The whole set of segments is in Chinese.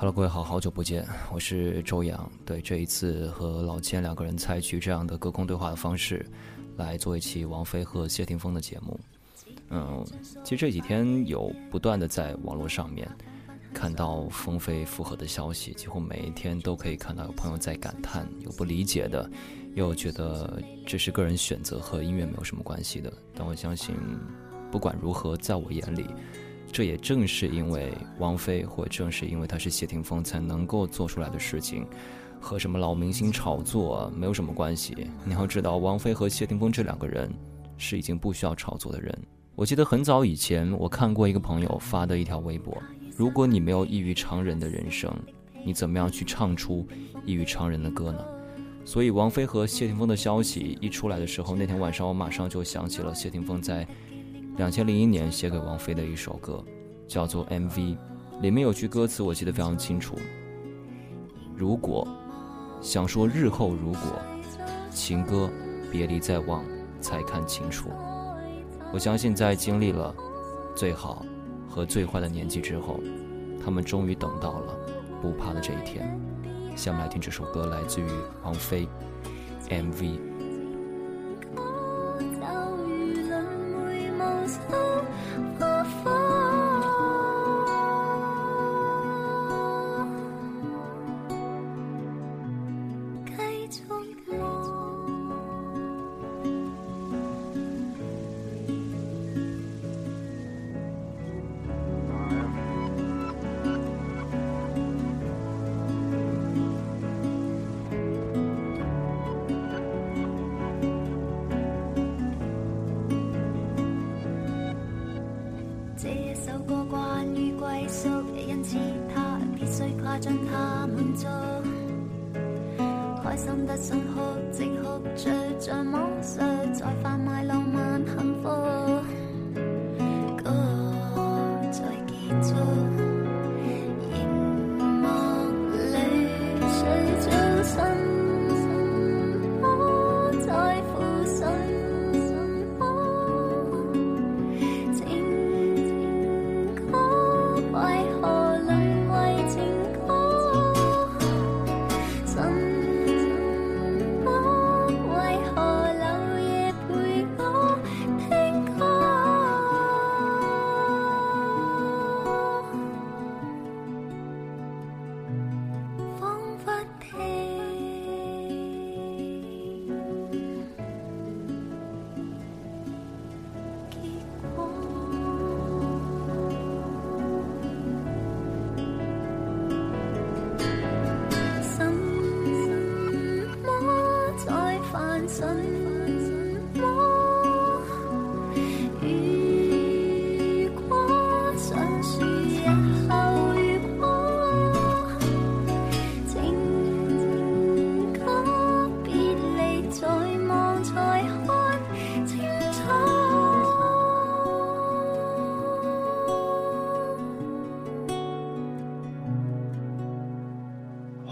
Hello，各位好，好久不见，我是周洋。对，这一次和老千两个人采取这样的隔空对话的方式，来做一期王菲和谢霆锋的节目。嗯，其实这几天有不断的在网络上面看到风飞复合的消息，几乎每一天都可以看到有朋友在感叹，有不理解的，又觉得这是个人选择和音乐没有什么关系的。但我相信，不管如何，在我眼里。这也正是因为王菲，或正是因为她是谢霆锋，才能够做出来的事情，和什么老明星炒作没有什么关系。你要知道，王菲和谢霆锋这两个人是已经不需要炒作的人。我记得很早以前，我看过一个朋友发的一条微博：如果你没有异于常人的人生，你怎么样去唱出异于常人的歌呢？所以，王菲和谢霆锋的消息一出来的时候，那天晚上我马上就想起了谢霆锋在。两千零一年写给王菲的一首歌，叫做《MV》，里面有句歌词我记得非常清楚：如果想说日后如果，情歌别离再望才看清楚。我相信在经历了最好和最坏的年纪之后，他们终于等到了不怕的这一天。下面来听这首歌，来自于王菲，《MV》。将他满足，开心得想哭，即哭著像魔术在贩卖。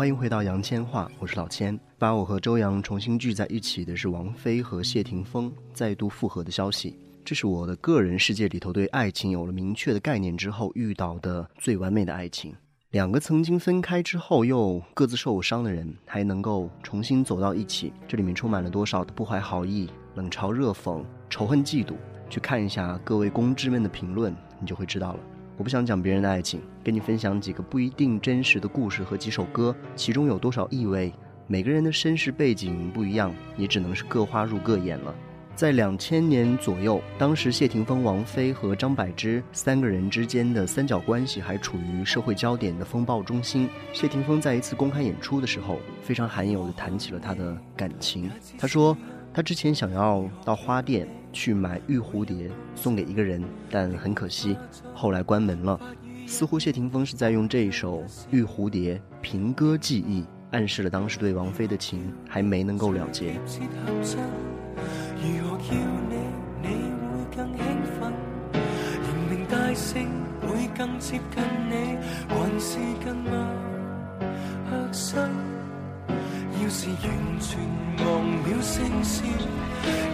欢迎回到杨千嬅，我是老千。把我和周洋重新聚在一起的是王菲和谢霆锋再度复合的消息。这是我的个人世界里头对爱情有了明确的概念之后遇到的最完美的爱情。两个曾经分开之后又各自受伤的人，还能够重新走到一起，这里面充满了多少的不怀好意、冷嘲热讽、仇恨嫉妒？去看一下各位公知们的评论，你就会知道了。我不想讲别人的爱情，跟你分享几个不一定真实的故事和几首歌，其中有多少意味？每个人的身世背景不一样，也只能是各花入各眼了。在两千年左右，当时谢霆锋、王菲和张柏芝三个人之间的三角关系还处于社会焦点的风暴中心。谢霆锋在一次公开演出的时候，非常罕有地谈起了他的感情。他说，他之前想要到花店。去买玉蝴蝶送给一个人，但很可惜，后来关门了。似乎谢霆锋是在用这首《玉蝴蝶》凭歌记忆，暗示了当时对王菲的情还没能够了结。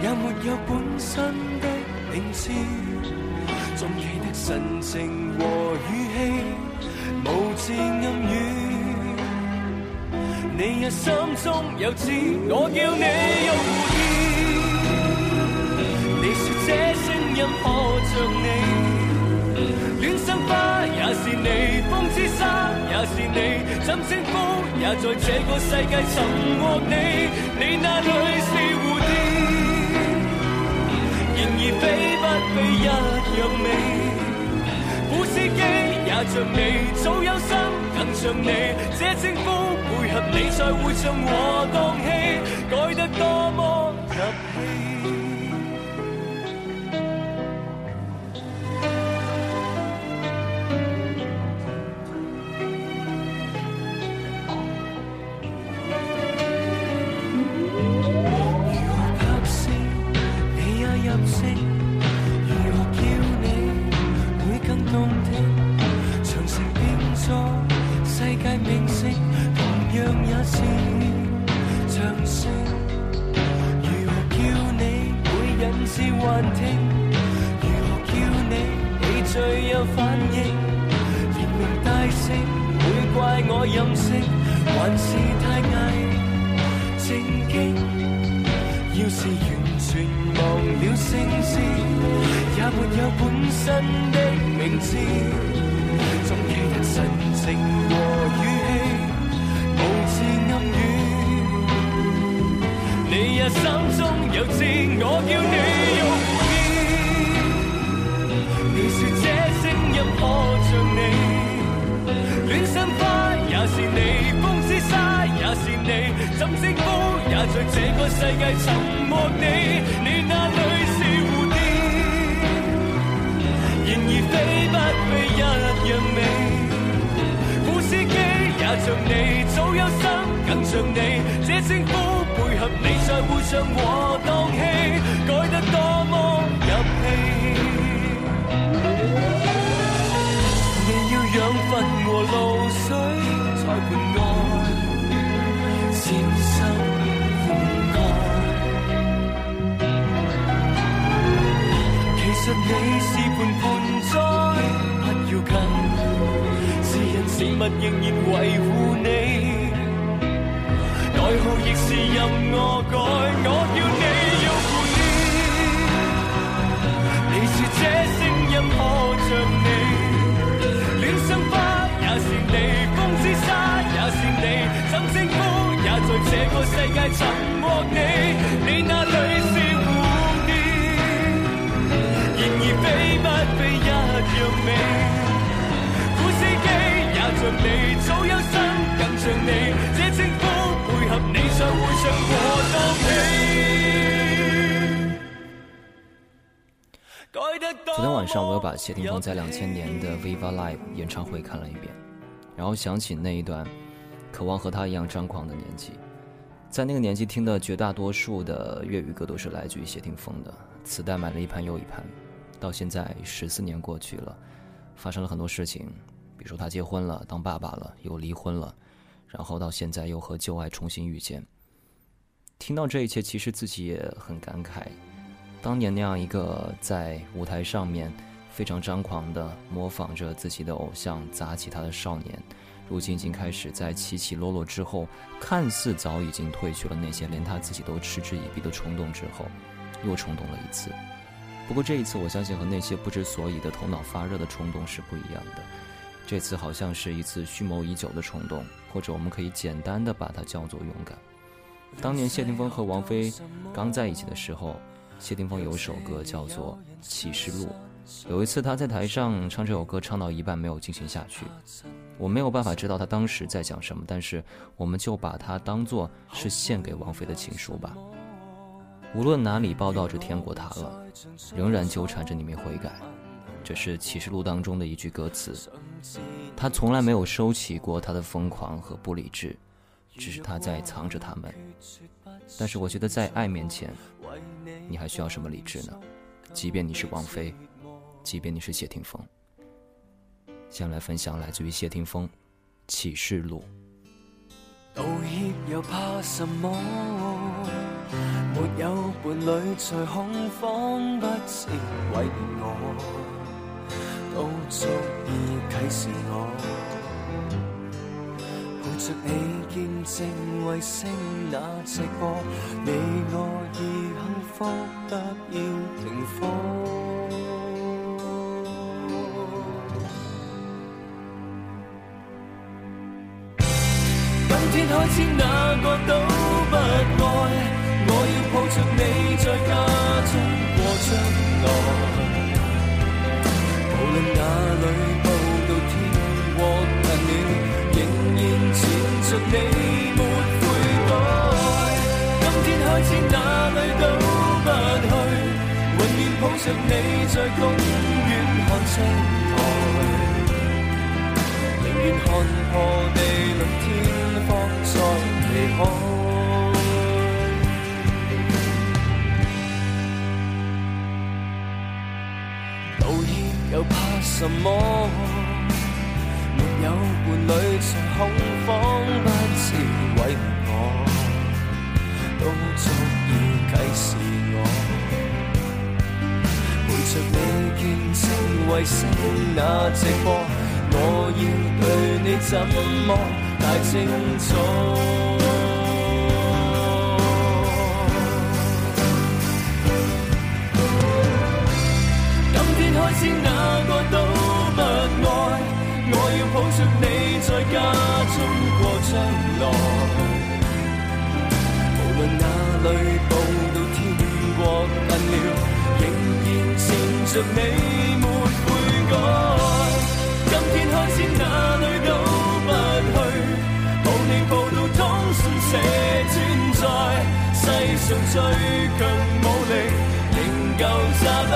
也没有本身的名字，总记得神情和语气，无字暗语。你若心中有知，我叫你用意。你说这声音可像你，恋生花也是你，风之沙也是你，怎称呼也在这个世界寻获你。你那里是蝴蝶，然而飞不飞一样美，古司机也像你，早有心更像你，这称呼配合你，才会像我当戏，改得多么入戏。是场声如何叫你会引致幻听如何叫你你最有反应连名带姓会怪我任性还是太矮正经要是完全忘了姓氏也没有本身的名字总其得神情和语气心中有知，我要你用意。你说这声音可像你，恋心花也是你，风之沙也是你，怎称呼也在这个世界沉么你？你那里是蝴蝶，然而飞不飞一样美。古司机也像你，早有心更像你，这称呼。合，你再互相和当戏，改得多么入戏。你要养分和露水，才伴我渐生苦难。其实你是盘盆栽，不要紧，自人事物仍然维护你。代号亦是任我改，我要你用故意。你说这声音可像你，晚上，我又把谢霆锋在两千年的 Viva Live 演唱会看了一遍，然后想起那一段渴望和他一样张狂的年纪。在那个年纪听的绝大多数的粤语歌都是来自于谢霆锋的，磁带买了一盘又一盘。到现在十四年过去了，发生了很多事情，比如说他结婚了，当爸爸了，又离婚了，然后到现在又和旧爱重新遇见。听到这一切，其实自己也很感慨，当年那样一个在舞台上面非常张狂的模仿着自己的偶像砸起他的少年，如今已经开始在起起落落之后，看似早已经褪去了那些连他自己都嗤之以鼻的冲动之后，又冲动了一次。不过这一次，我相信和那些不知所以的头脑发热的冲动是不一样的。这次好像是一次蓄谋已久的冲动，或者我们可以简单的把它叫做勇敢。当年谢霆锋和王菲刚在一起的时候，谢霆锋有首歌叫做《启示录》。有一次他在台上唱这首歌，唱到一半没有进行下去。我没有办法知道他当时在讲什么，但是我们就把它当做是献给王菲的情书吧。无论哪里报道着天国塌了，仍然纠缠着你没悔改。这是启示录当中的一句歌词。他从来没有收起过他的疯狂和不理智，只是他在藏着他们。但是我觉得在爱面前，你还需要什么理智呢？即便你是王菲，即便你是谢霆锋。先来分享来自于谢霆锋《启示录》。道歉又怕什么？没有伴侣在恐慌，不是为我，都足以启示我。着你见证卫星那直播，你我已幸福得要停火。今天开始哪个都你没悔改。今天开始哪里都不去，永远抱着你在公园看青苔。宁愿看破地论天荒再离开。道歉又怕什么？没有伴侣曾恐慌，不知为我，都足以启示我。陪着你見證衛星那直播，我要对你怎么太清楚？今天开始哪个都不爱，我要抱着你在家中過將來。無論哪裏步到天国近了，仍然纏着你沒悔改。今天開始哪裏都不去，抱你抱到通訊社转载，世上最強武力仍旧炸不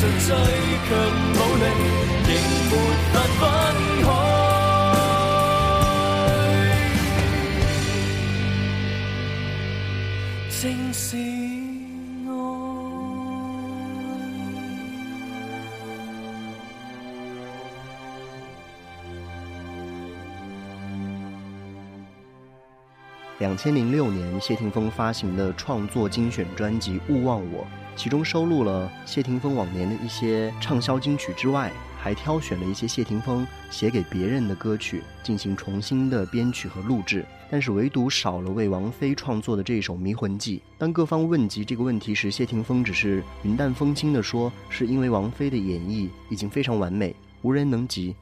世上最強武力仍沒法分开。正是愛。两千零六年，谢霆锋发行的创作精选专辑《勿忘我》，其中收录了谢霆锋往年的一些畅销金曲之外，还挑选了一些谢霆锋写给别人的歌曲进行重新的编曲和录制，但是唯独少了为王菲创作的这首《迷魂记》。当各方问及这个问题时，谢霆锋只是云淡风轻地说：“是因为王菲的演绎已经非常完美，无人能及。”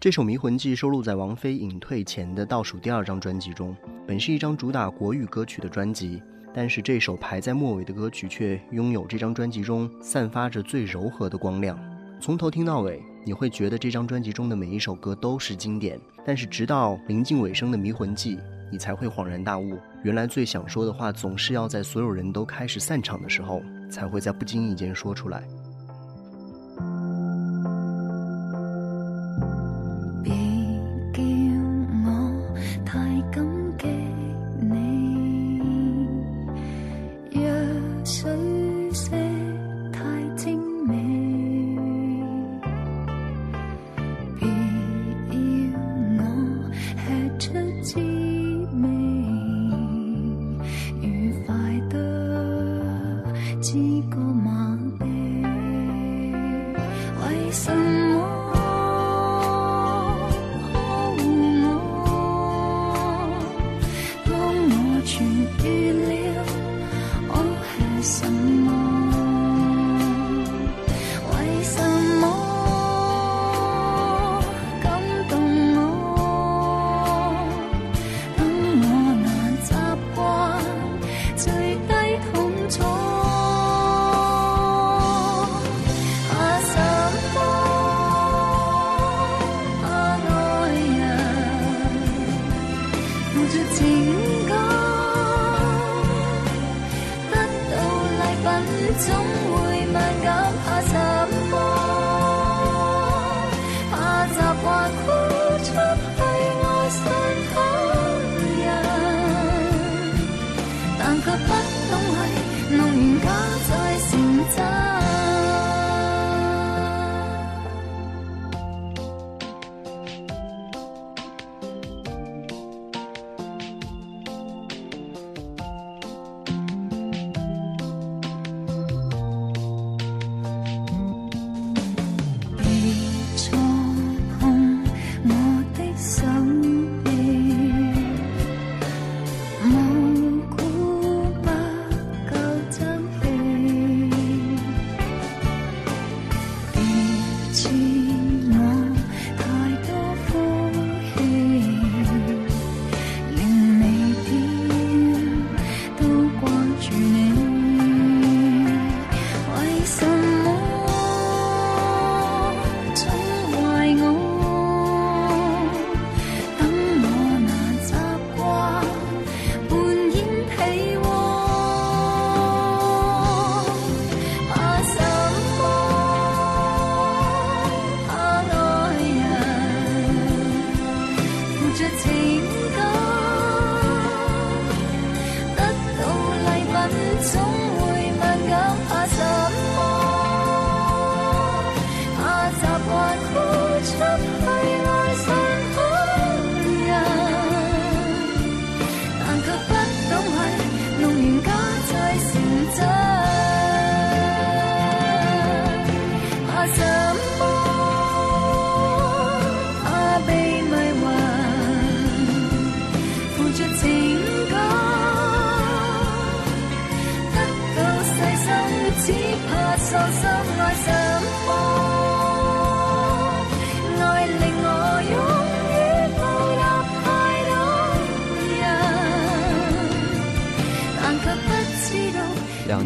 这首《迷魂记》收录在王菲隐退前的倒数第二张专辑中，本是一张主打国语歌曲的专辑，但是这首排在末尾的歌曲却拥有这张专辑中散发着最柔和的光亮。从头听到尾，你会觉得这张专辑中的每一首歌都是经典，但是直到临近尾声的《迷魂记》，你才会恍然大悟，原来最想说的话总是要在所有人都开始散场的时候，才会在不经意间说出来。知个马鼻，为什么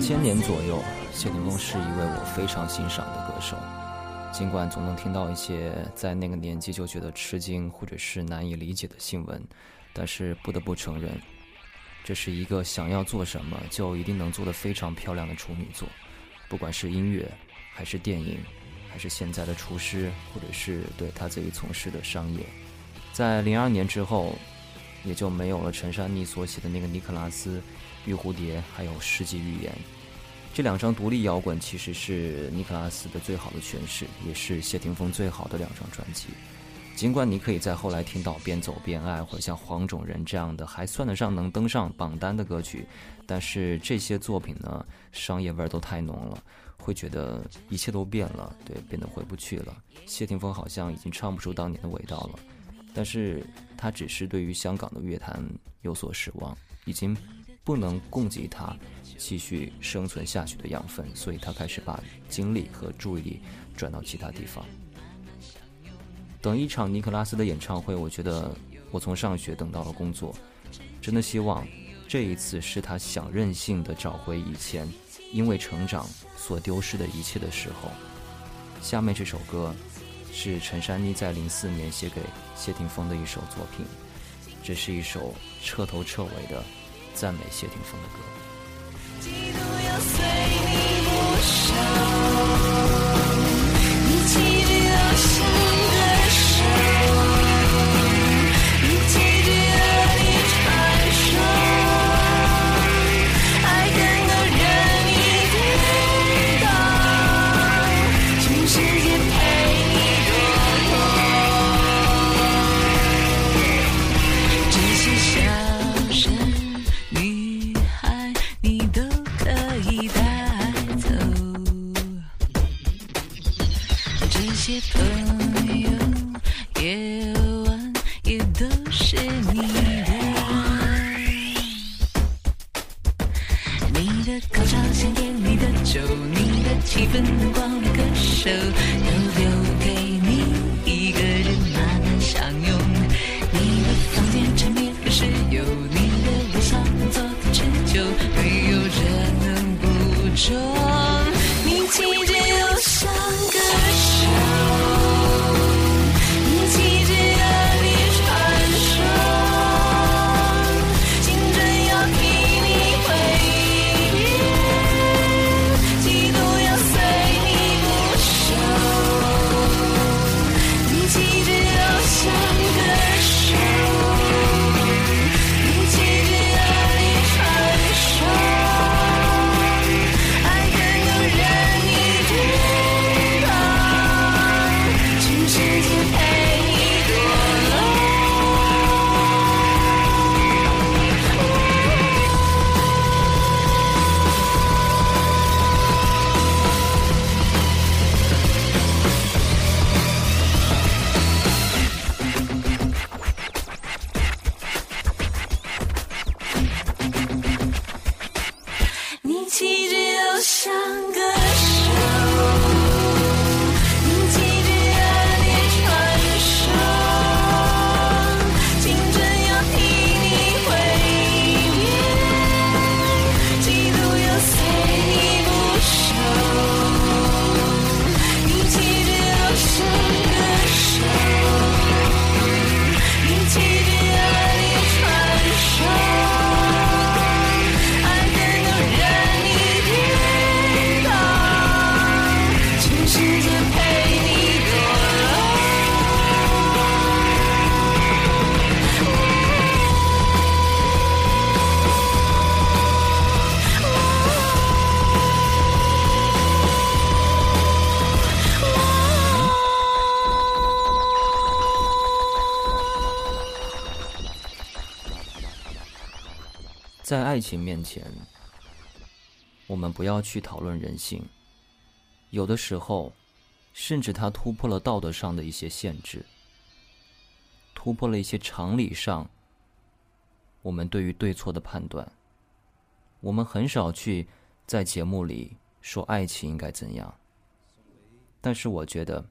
千年左右，谢霆锋是一位我非常欣赏的歌手。尽管总能听到一些在那个年纪就觉得吃惊或者是难以理解的新闻，但是不得不承认，这是一个想要做什么就一定能做得非常漂亮的处女座。不管是音乐，还是电影，还是现在的厨师，或者是对他自己从事的商业，在零二年之后，也就没有了陈珊妮所写的那个尼克拉斯、玉蝴蝶，还有世纪预言。这两张独立摇滚其实是尼克拉斯的最好的诠释，也是谢霆锋最好的两张专辑。尽管你可以在后来听到《边走边爱》或者像《黄种人》这样的还算得上能登上榜单的歌曲，但是这些作品呢，商业味儿都太浓了，会觉得一切都变了，对，变得回不去了。谢霆锋好像已经唱不出当年的味道了，但是他只是对于香港的乐坛有所失望，已经不能供给他继续生存下去的养分，所以他开始把精力和注意力转到其他地方。等一场尼克拉斯的演唱会，我觉得我从上学等到了工作，真的希望这一次是他想任性的找回以前因为成长所丢失的一切的时候。下面这首歌是陈珊妮在零四年写给谢霆锋的一首作品，这是一首彻头彻尾的赞美谢霆锋的歌。嫉妒要随你抹消，就，你的气氛灯光的歌手，在爱情面前，我们不要去讨论人性。有的时候，甚至它突破了道德上的一些限制，突破了一些常理上我们对于对错的判断。我们很少去在节目里说爱情应该怎样，但是我觉得，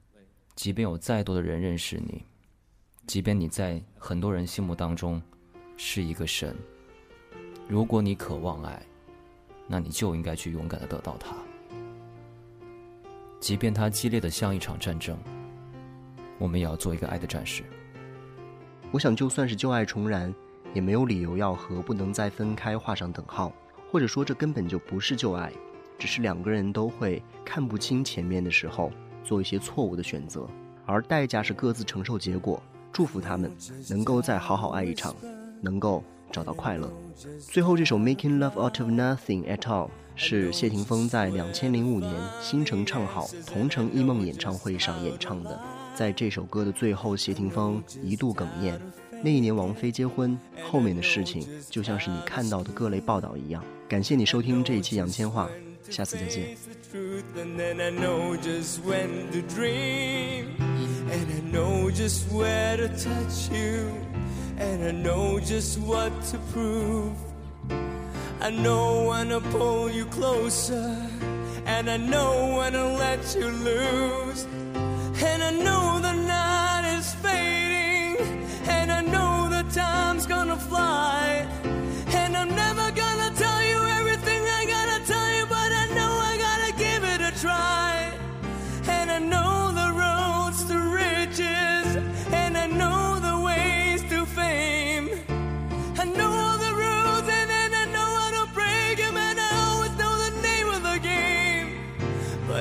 即便有再多的人认识你，即便你在很多人心目当中是一个神。如果你渴望爱，那你就应该去勇敢的得到它，即便它激烈的像一场战争，我们也要做一个爱的战士。我想，就算是旧爱重燃，也没有理由要和不能再分开画上等号，或者说这根本就不是旧爱，只是两个人都会看不清前面的时候，做一些错误的选择，而代价是各自承受结果。祝福他们能够再好好爱一场，能够。找到快乐。最后这首《Making Love Out of Nothing at All》是谢霆锋在两千零五年新城唱好同城一梦演唱会上演唱的。在这首歌的最后，谢霆锋一度哽咽。那一年王菲结婚，后面的事情就像是你看到的各类报道一样。感谢你收听这一期杨千嬅，下次再见。What to prove. I know when to pull you closer, and I know when to let you lose. And I know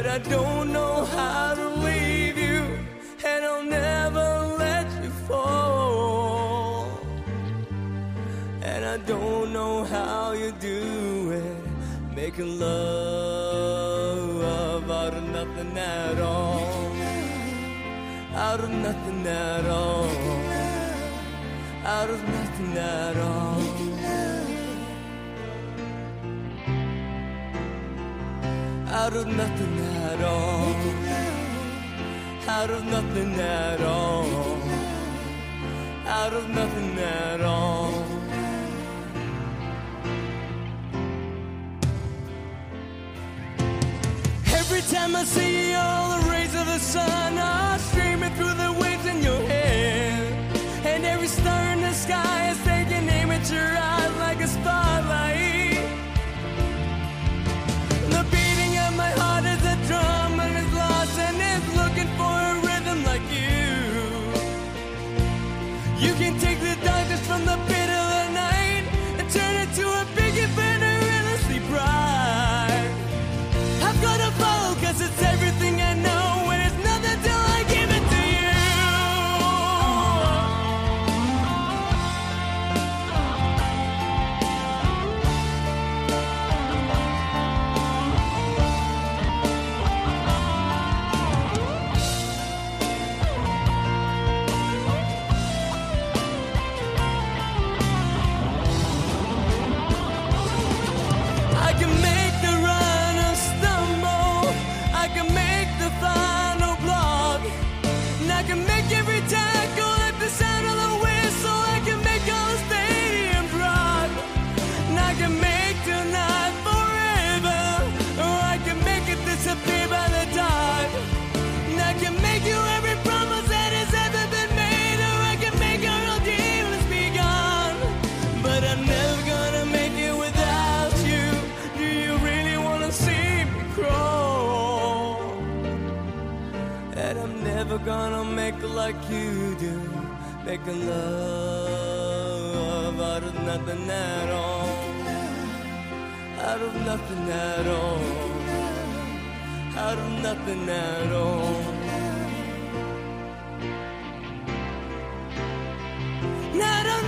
But I don't know how to leave you, and I'll never let you fall. And I don't know how you do it, making love out of nothing at all. Out of nothing at all. Out of nothing at all. Out of nothing at all. Out of nothing at all. Out of nothing at all. Every time I see you, all the rays of the sun are streaming through the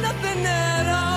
nothing at all.